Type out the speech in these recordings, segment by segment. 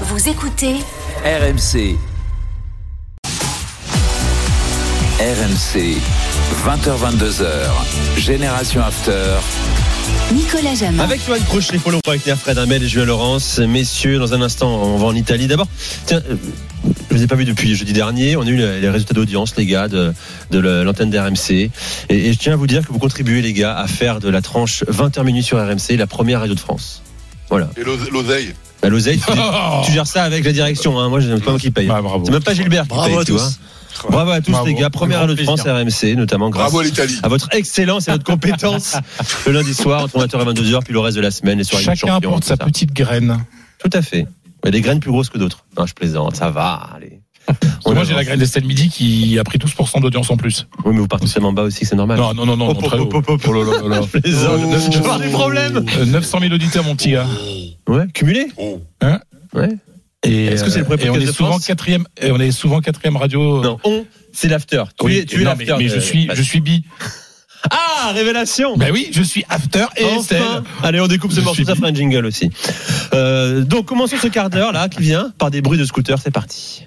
Vous écoutez RMC. RMC. 20h22h. Génération After. Nicolas Jamin. Avec Johan Crochet, Polo avec Fred Hamel et Julien Laurence. Messieurs, dans un instant, on va en Italie. D'abord, tiens, euh, je ne vous ai pas vu depuis jeudi dernier. On a eu les résultats d'audience, les gars, de, l'antenne d'RMC. Et, et je tiens à vous dire que vous contribuez, les gars, à faire de la tranche 20h minuit sur RMC la première radio de France. Voilà. Et l'ose- l'oseille Bah, L'oseille, tu, tu gères ça avec la direction. Hein. Moi, c'est pas moi qui paye. Bah, bravo. C'est même pas Gilbert qui Bravo paye, à tu tous. vois. Bravo à tous, Bravo. les gars. Première radio de France. RMC, notamment grâce Bravo à l'Italie. à votre excellence et votre compétence le lundi soir entre 20h et 22h, puis le reste de la semaine, les soirées Chacun champions, tout sa ça. petite graine. Tout à fait. Il y a des graines plus grosses que d'autres. Non, je plaisante, ça va, allez. Moi, avance. j'ai la graine d'Estelle Midi qui a pris 12% d'audience en plus. Oui, mais vous partez tellement bas aussi, c'est normal. Non, non, non, non, Hop, non. Oh. Je plaisante. Oh. Je vais avoir des problèmes. Euh, 900 000 auditeurs, mon petit gars. Ouais, cumulé Oh. Hein Ouais. Et, Est-ce que c'est le premier et on est de souvent France quatrième, et on est souvent quatrième radio. Non, on, c'est l'after. Tu Oui, es, tu es non, l'after. mais, mais je suis, je suis bi. Ah, révélation. Ben oui, je suis after et Enfin. Estelle. Allez, on découpe ce Je morceau, suis ça fera un jingle aussi. Euh, donc, commençons ce quart d'heure là qui vient par des bruits de scooter. C'est parti.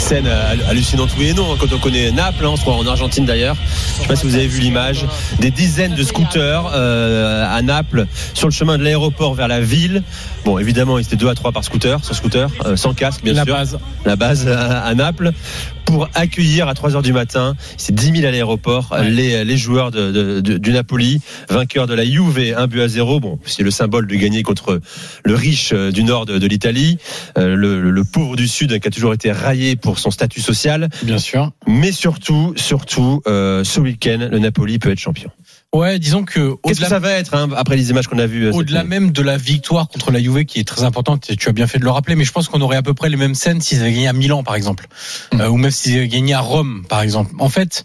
Scène euh, hallucinante oui et non hein, quand on connaît Naples, hein, on se croit en Argentine d'ailleurs. Je sais pas si vous avez vu l'image, des dizaines de scooters euh, à Naples sur le chemin de l'aéroport vers la ville. Bon, évidemment, ils étaient deux à trois par scooter, sur scooter, euh, sans casque bien La sûr base. la base à, à Naples pour accueillir à 3 heures du matin, c'est 10 000 à l'aéroport, Ouais. les, les joueurs de, de- de- du Napoli, vainqueurs de la Juve, un but à zéro. Bon, c'est le symbole de gagner contre le riche euh, du nord de, de l'Italie, euh, le, le- le pauvre du sud qui a toujours été raillé pour son statut social. Bien sûr. Mais surtout, surtout, euh, ce week-end, le Napoli peut être champion. Ouais, disons que Qu'est-ce que ça va être hein, après les images qu'on a vues euh, au-delà même de la victoire contre la Juve qui est très importante, et tu as bien fait de le rappeler, mais je pense qu'on aurait à peu près les mêmes scènes s'ils avaient gagné à Milan par exemple, Mm. Euh, ou même s'ils avaient gagné à Rome par exemple. En fait,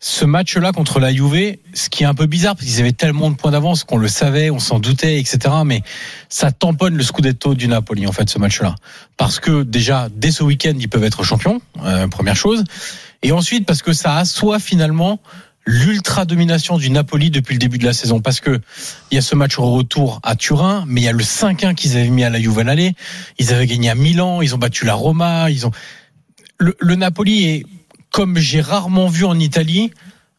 ce match-là contre la Juve, ce qui est un peu bizarre parce qu'ils avaient tellement de points d'avance qu'on le savait, on s'en doutait, etc. Mais ça tamponne le scudetto du Napoli en fait ce match-là, parce que déjà dès ce week-end ils peuvent être champions, euh, première chose, et ensuite parce que ça assoit finalement l'ultra domination du Napoli depuis le début de la saison. Parce que il y a ce match au retour à Turin mais il y a le 5-1 qu'ils avaient mis à la Juve ils avaient gagné à Milan ils ont battu la Roma ils ont le, le Napoli est comme j'ai rarement vu en Italie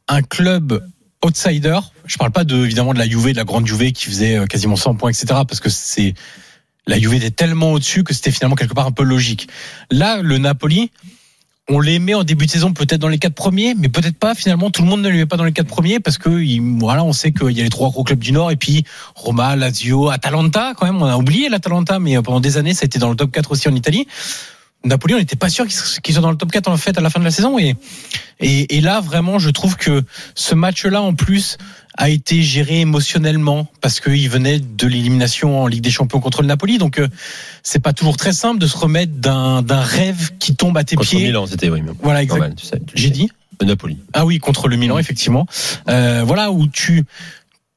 un club outsider. Je parle pas de évidemment de la Juve de la grande Juve qui faisait euh, quasiment 100 points etc parce que c'est la Juve était tellement au-dessus que c'était finalement quelque part un peu logique. Là le Napoli on les met en début de saison peut-être dans les quatre premiers, mais peut-être pas. Finalement, tout le monde ne les met pas dans les quatre premiers parce que il- voilà, on sait qu'il y a les trois gros clubs du Nord et puis Roma, Lazio, Atalanta quand même. On a oublié l'Atalanta, mais euh, pendant des années, ça a été dans le top 4 aussi en Italie. Napoli, on n'était pas sûr qu'ils soient dans le top 4 en fait à la fin de la saison et et là vraiment, je trouve que ce match-là en plus a été géré émotionnellement parce qu'il venait de l'élimination en Ligue des Champions contre le Napoli. Donc euh, c'est pas toujours très simple de se remettre d'un rêve qui tombe à tes Contre pieds. Milan, c'était oui. Voilà, exact. tu sais, tu J'ai dit Le Napoli. Ah oui, contre le Milan, effectivement. Euh, voilà, où tu,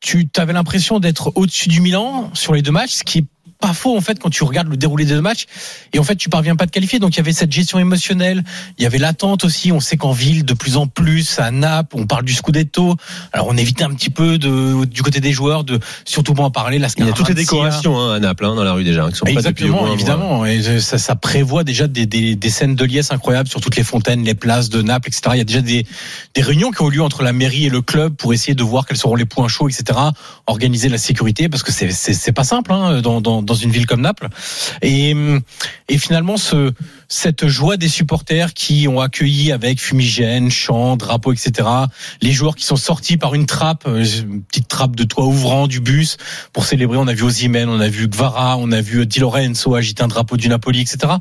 tu avais l'impression d'être au-dessus du Milan sur les deux matchs, ce qui est pas faux en fait quand tu regardes le déroulé des deux matchs et en fait tu parviens pas te qualifier donc il y avait cette gestion émotionnelle il y avait l'attente aussi on sait qu'en ville de plus en plus à Naples on parle du Scudetto alors on évitait un petit peu de, du côté des joueurs de surtout pour en parler la Il y a toutes les Scaramuzzi, décorations hein, à Naples, hein, dans la rue déjà, qui sont pas Exactement, moins mois. évidemment. Et ça, ça prévoit déjà des, des, des scènes de liesse incroyables sur toutes les fontaines, les places de Naples, etc. Il y a déjà des, des réunions qui ont lieu entre la mairie et le club pour essayer de voir quels seront les points chauds, etc. Organiser la sécurité parce que c'est pas simple hein, dans, dans dans une ville comme Naples. Et et finalement ce cette joie des supporters qui ont accueilli avec fumigène, chants, drapeaux, etc. Les joueurs qui sont sortis par une trappe, euh, une petite trappe de toit ouvrant du bus pour célébrer. On a vu Osimhen, on a vu Gvara, on a vu Di Lorenzo agiter un drapeau du Napoli, etc.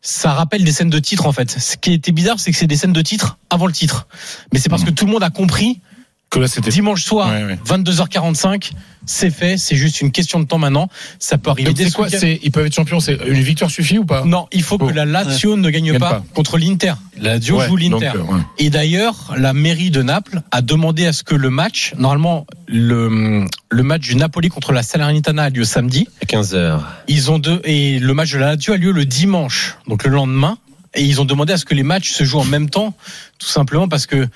Ça rappelle des scènes de titre en fait. Ce qui était bizarre, c'est que c'est des scènes de titre avant le titre. Mais c'est parce que tout le monde a compris Que là, c'était. dimanche soir, Ouais, ouais. 22h45, c'est fait. C'est juste une question de temps maintenant. Ça peut arriver Donc, c'est ce quoi c'est, Ils peuvent être champions. C'est une victoire suffit ou pas Non, il faut que Oh. la Lazio ne gagne Gagne pas, pas. contre l'Inter. La Lazio Ouais, joue donc, l'Inter. euh, ouais. Et d'ailleurs, la mairie de Naples a demandé à ce que le match, normalement, le, le match du Napoli contre la Salernitana a lieu samedi. À 15h. Ils ont deux, et le match de la Lazio a lieu le dimanche, donc le lendemain. Et ils ont demandé à ce que les matchs se jouent en même temps, tout simplement parce que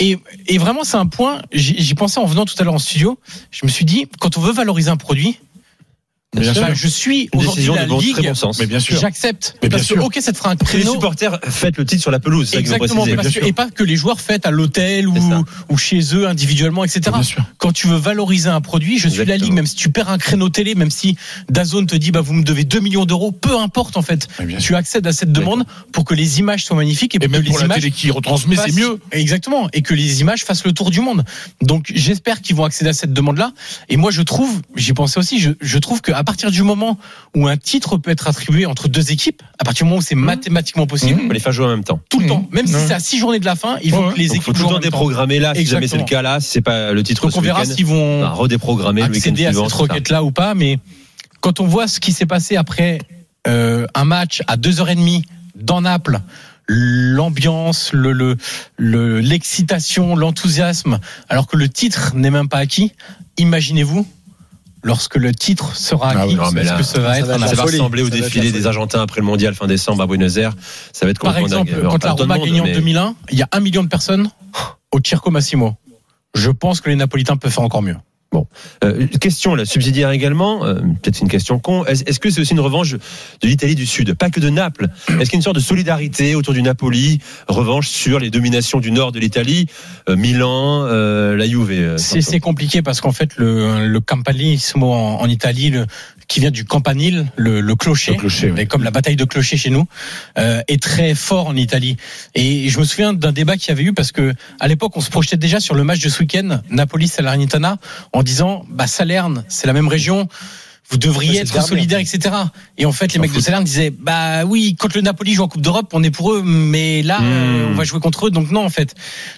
Et, vraiment, c'est un point, j'y pensais en venant tout à l'heure en studio. Je me suis dit, quand on veut valoriser un produit, Bien sûr. je suis aujourd'hui décision la de bon, Ligue, bon sens. Mais bien sûr. j'accepte. Mais bien Parce que, sûr. ok, ça te fera un Les créneau. supporters faites le titre sur la pelouse, que Exactement, parce que- et pas que les joueurs fêtent à l'hôtel ou, ou chez eux individuellement, etc. Bien sûr. Quand tu veux valoriser un produit, je suis la Exactement. ligue, même si tu perds un créneau télé, même si Dazone te dit bah vous me devez 2 millions d'euros, peu importe en fait. Tu accèdes à cette demande pour que les images soient magnifiques et, Et pour même que pour les la images télé qui retransmet, c'est mieux. Exactement, et que les images fassent le tour du monde. Donc j'espère qu'ils vont accéder à cette demande-là. Et moi je trouve, j'y pensais aussi, je, je trouve qu'à partir du moment où un titre peut être attribué entre deux équipes, à partir du moment où c'est mathématiquement possible, On les faire jouer en même temps. tout le Mmh. temps, même si c'est à six journées de la fin, il faut Ouais. que les Donc, équipes faut tout le temps déprogrammer là, si jamais c'est le cas là, si c'est pas le titre Donc on verra s'ils vont bah, redéprogrammer le week-end accéder à suivant. cette c'est ça. requête-là ou pas. Mais quand on voit ce qui s'est passé après euh, un match à 2h30 dans Naples, l'ambiance, le, le, le- l'excitation, l'enthousiasme, alors que le titre n'est même pas acquis, imaginez-vous lorsque le titre sera Ah acquis, oui, est-ce là, que ça va ça être va un être Ça va ressembler au Ça va défilé des. Argentins après le mondial fin décembre à Buenos Aires. Ça va être Par complètement exemple, dingue. quand la Roma a gagné en mais- 2001, il y a un million de personnes au Circo Massimo. Je pense que les Napolitains peuvent faire encore mieux. Euh, question là, subsidiaire également, euh, peut-être une question con. Est-ce que c'est aussi une revanche de l'Italie du Sud, pas que de Naples. Est-ce qu'il y a une sorte de solidarité autour du Napoli, revanche sur les dominations du nord de l'Italie, euh, Milan, euh, la Juve euh, C'est compliqué parce qu'en fait, le, le en, en Italie, le, qui vient du campanile, le, le clocher, Le clocher, oui. et comme la bataille de clocher chez nous, euh, est très fort en Italie. Et je me souviens d'un débat qu'il y avait eu parce que à l'époque, on se projetait déjà sur le match de ce week-end, Napoli-Salernitana, en disant, bah Salerne, c'est la même région. Vous devriez Ouais, être solidaires, en etc. Et en fait, les mecs de. Salerne disaient, bah oui, quand le Napoli joue en Coupe d'Europe, on est pour eux, mais là, Hmm. euh, on va jouer contre eux, donc non, en fait.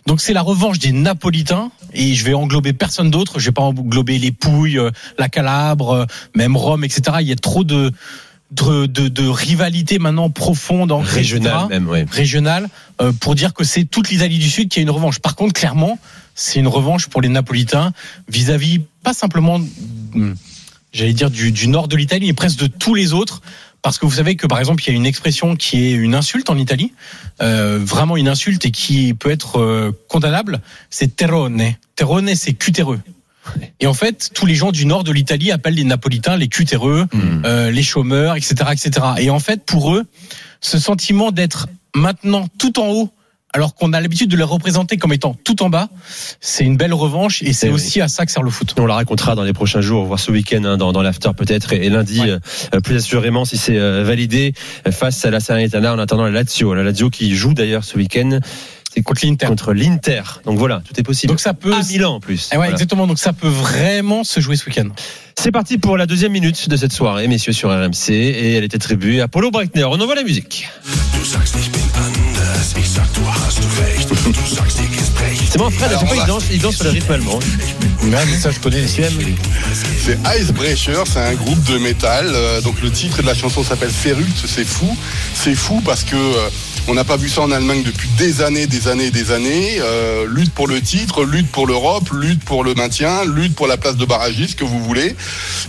Donc c'est la revanche des Napolitains, et je vais englober personne d'autre. Je vais pas englober les Pouilles, euh, la Calabre, euh, même Rome, etc. Il y a trop de de, de, de rivalité maintenant profonde, ancrée, régional etc., même, ouais. régionale, euh, pour dire que c'est toute l'Italie du Sud qui a une revanche. Par contre, clairement, c'est une revanche pour les Napolitains vis-à-vis pas simplement, hum, j'allais dire du, du nord de l'Italie, mais presque de tous les autres. Parce que vous savez que par exemple il y a une expression qui est une insulte en Italie, euh, vraiment une insulte et qui peut être euh, condamnable, c'est terrone. Terrone, c'est cutéreux. Et en fait, tous les gens du nord de l'Italie appellent les Napolitains les cutéreux, Hmm. euh, les chômeurs, etc., etc. Et en fait, pour eux, ce sentiment d'être maintenant tout en haut, alors qu'on a l'habitude de les représenter comme étant tout en bas, c'est une belle revanche et c'est Eh oui. aussi à ça que sert le foot. On la racontera dans les prochains jours, voir ce week-end hein, dans, dans l'after peut-être et, et lundi Ouais. euh, plus assurément si c'est euh, validé euh, face à la Salernitana en attendant la Lazio. La Lazio qui joue d'ailleurs ce week-end c'est Contre l'Inter. contre l'Inter. Donc voilà, tout est possible. Donc ça peut. à Milan en plus. Eh ouais, Voilà. exactement. Donc ça peut vraiment se jouer ce week-end. C'est parti pour la deuxième minute de cette soirée, messieurs sur RMC, et elle est attribuée à Paulo Breitner. On envoie la musique. C'est mon frère, à chaque fois, il danse, il danse sur le rythme allemand. ça, je connais les CM. C'est Icebreaker, c'est un groupe de métal. euh, donc le titre de la chanson s'appelle Feruct, c'est fou. C'est fou parce que euh, on n'a pas vu ça en Allemagne depuis des années, des années, des années. Euh, lutte pour le titre, lutte pour l'Europe, lutte pour le maintien, lutte pour la place de barragiste que vous voulez.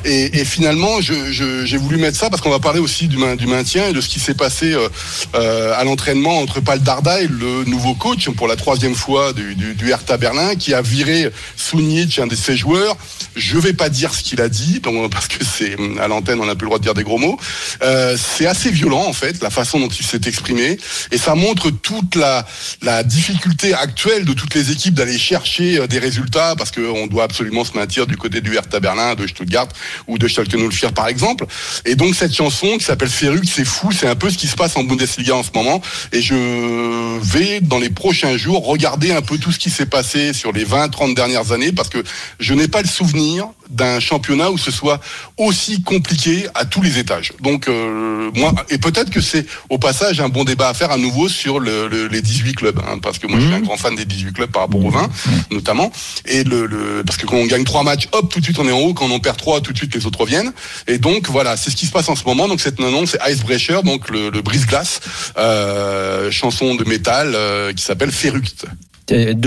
Et, et finalement, je- je- j'ai voulu mettre ça parce qu'on va parler aussi du, du maintien et de ce qui s'est passé euh, euh, à l'entraînement entre Paul Dardai, le nouveau coach pour la troisième fois du, du, du Hertha Berlin, qui a viré Sunic, un de ses joueurs. Je vais pas dire ce qu'il a dit, parce que c'est à l'antenne, on n'a plus le droit de dire des gros mots. Euh, c'est assez violent en fait, la façon dont il s'est exprimé, et ça montre toute la, la difficulté actuelle de toutes les équipes d'aller chercher euh, des résultats, parce qu'on doit absolument se maintenir du côté du Hertha Berlin, de Stuttgart ou de Schalke 04 par exemple. Et donc cette chanson qui s'appelle Feruc, c'est fou, c'est un peu ce qui se passe en Bundesliga en ce moment. Et je vais dans les prochains jours regarder un peu tout ce qui s'est passé sur les 20-30 dernières années, parce que je n'ai pas le souvenir d'un championnat où ce soit aussi compliqué à tous les étages. Donc euh, moi, et peut-être que c'est au passage un bon débat à faire à nouveau sur le, le- les 18 clubs, hein, parce que moi je suis un grand fan des 18 clubs par rapport aux 20 notamment, et le, le- parce que quand on gagne trois matchs, hop, tout de suite on est en haut, quand on perd trois, tout de suite les autres reviennent. Et donc voilà, c'est ce qui se passe en ce moment. Donc cette non c'est Icebreaker, donc le, le brise-glace, euh, chanson de métal euh, qui s'appelle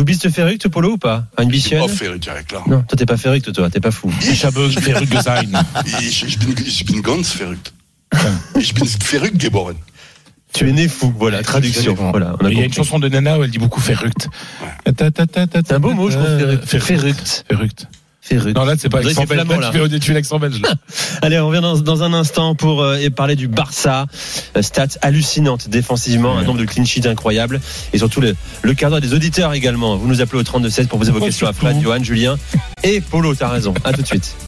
bist du verrückt, Polo, ou pas? Une bichienne Oh, Feruct, avec là. Non, toi t'es pas verrückt, toi, t'es pas fou. Ich habe Feruc Design. Ich, bin, ich bin ganz verrückt. Ich bin verrückt geboren. Tu es né fou, voilà, traduction. Voilà, on a Il y a une chanson de Nana où elle dit beaucoup Ferruct. C'est un beau mot, je trouve. Ferruct. Ferruct. Ferruct. Ferruct. Non, là, c'est pas l'accent belge. Là, tu fais- tu fais l'accent belge. là. Allez, on revient dans, dans un instant pour euh, parler du Barça. Euh, Stats hallucinantes défensivement, un nombre de clean sheets incroyable et surtout le, le cadre des auditeurs également. Vous nous appelez au 32 16 pour poser vos questions à Fred, Johan, Julien et Polo. T'as raison. À tout de suite.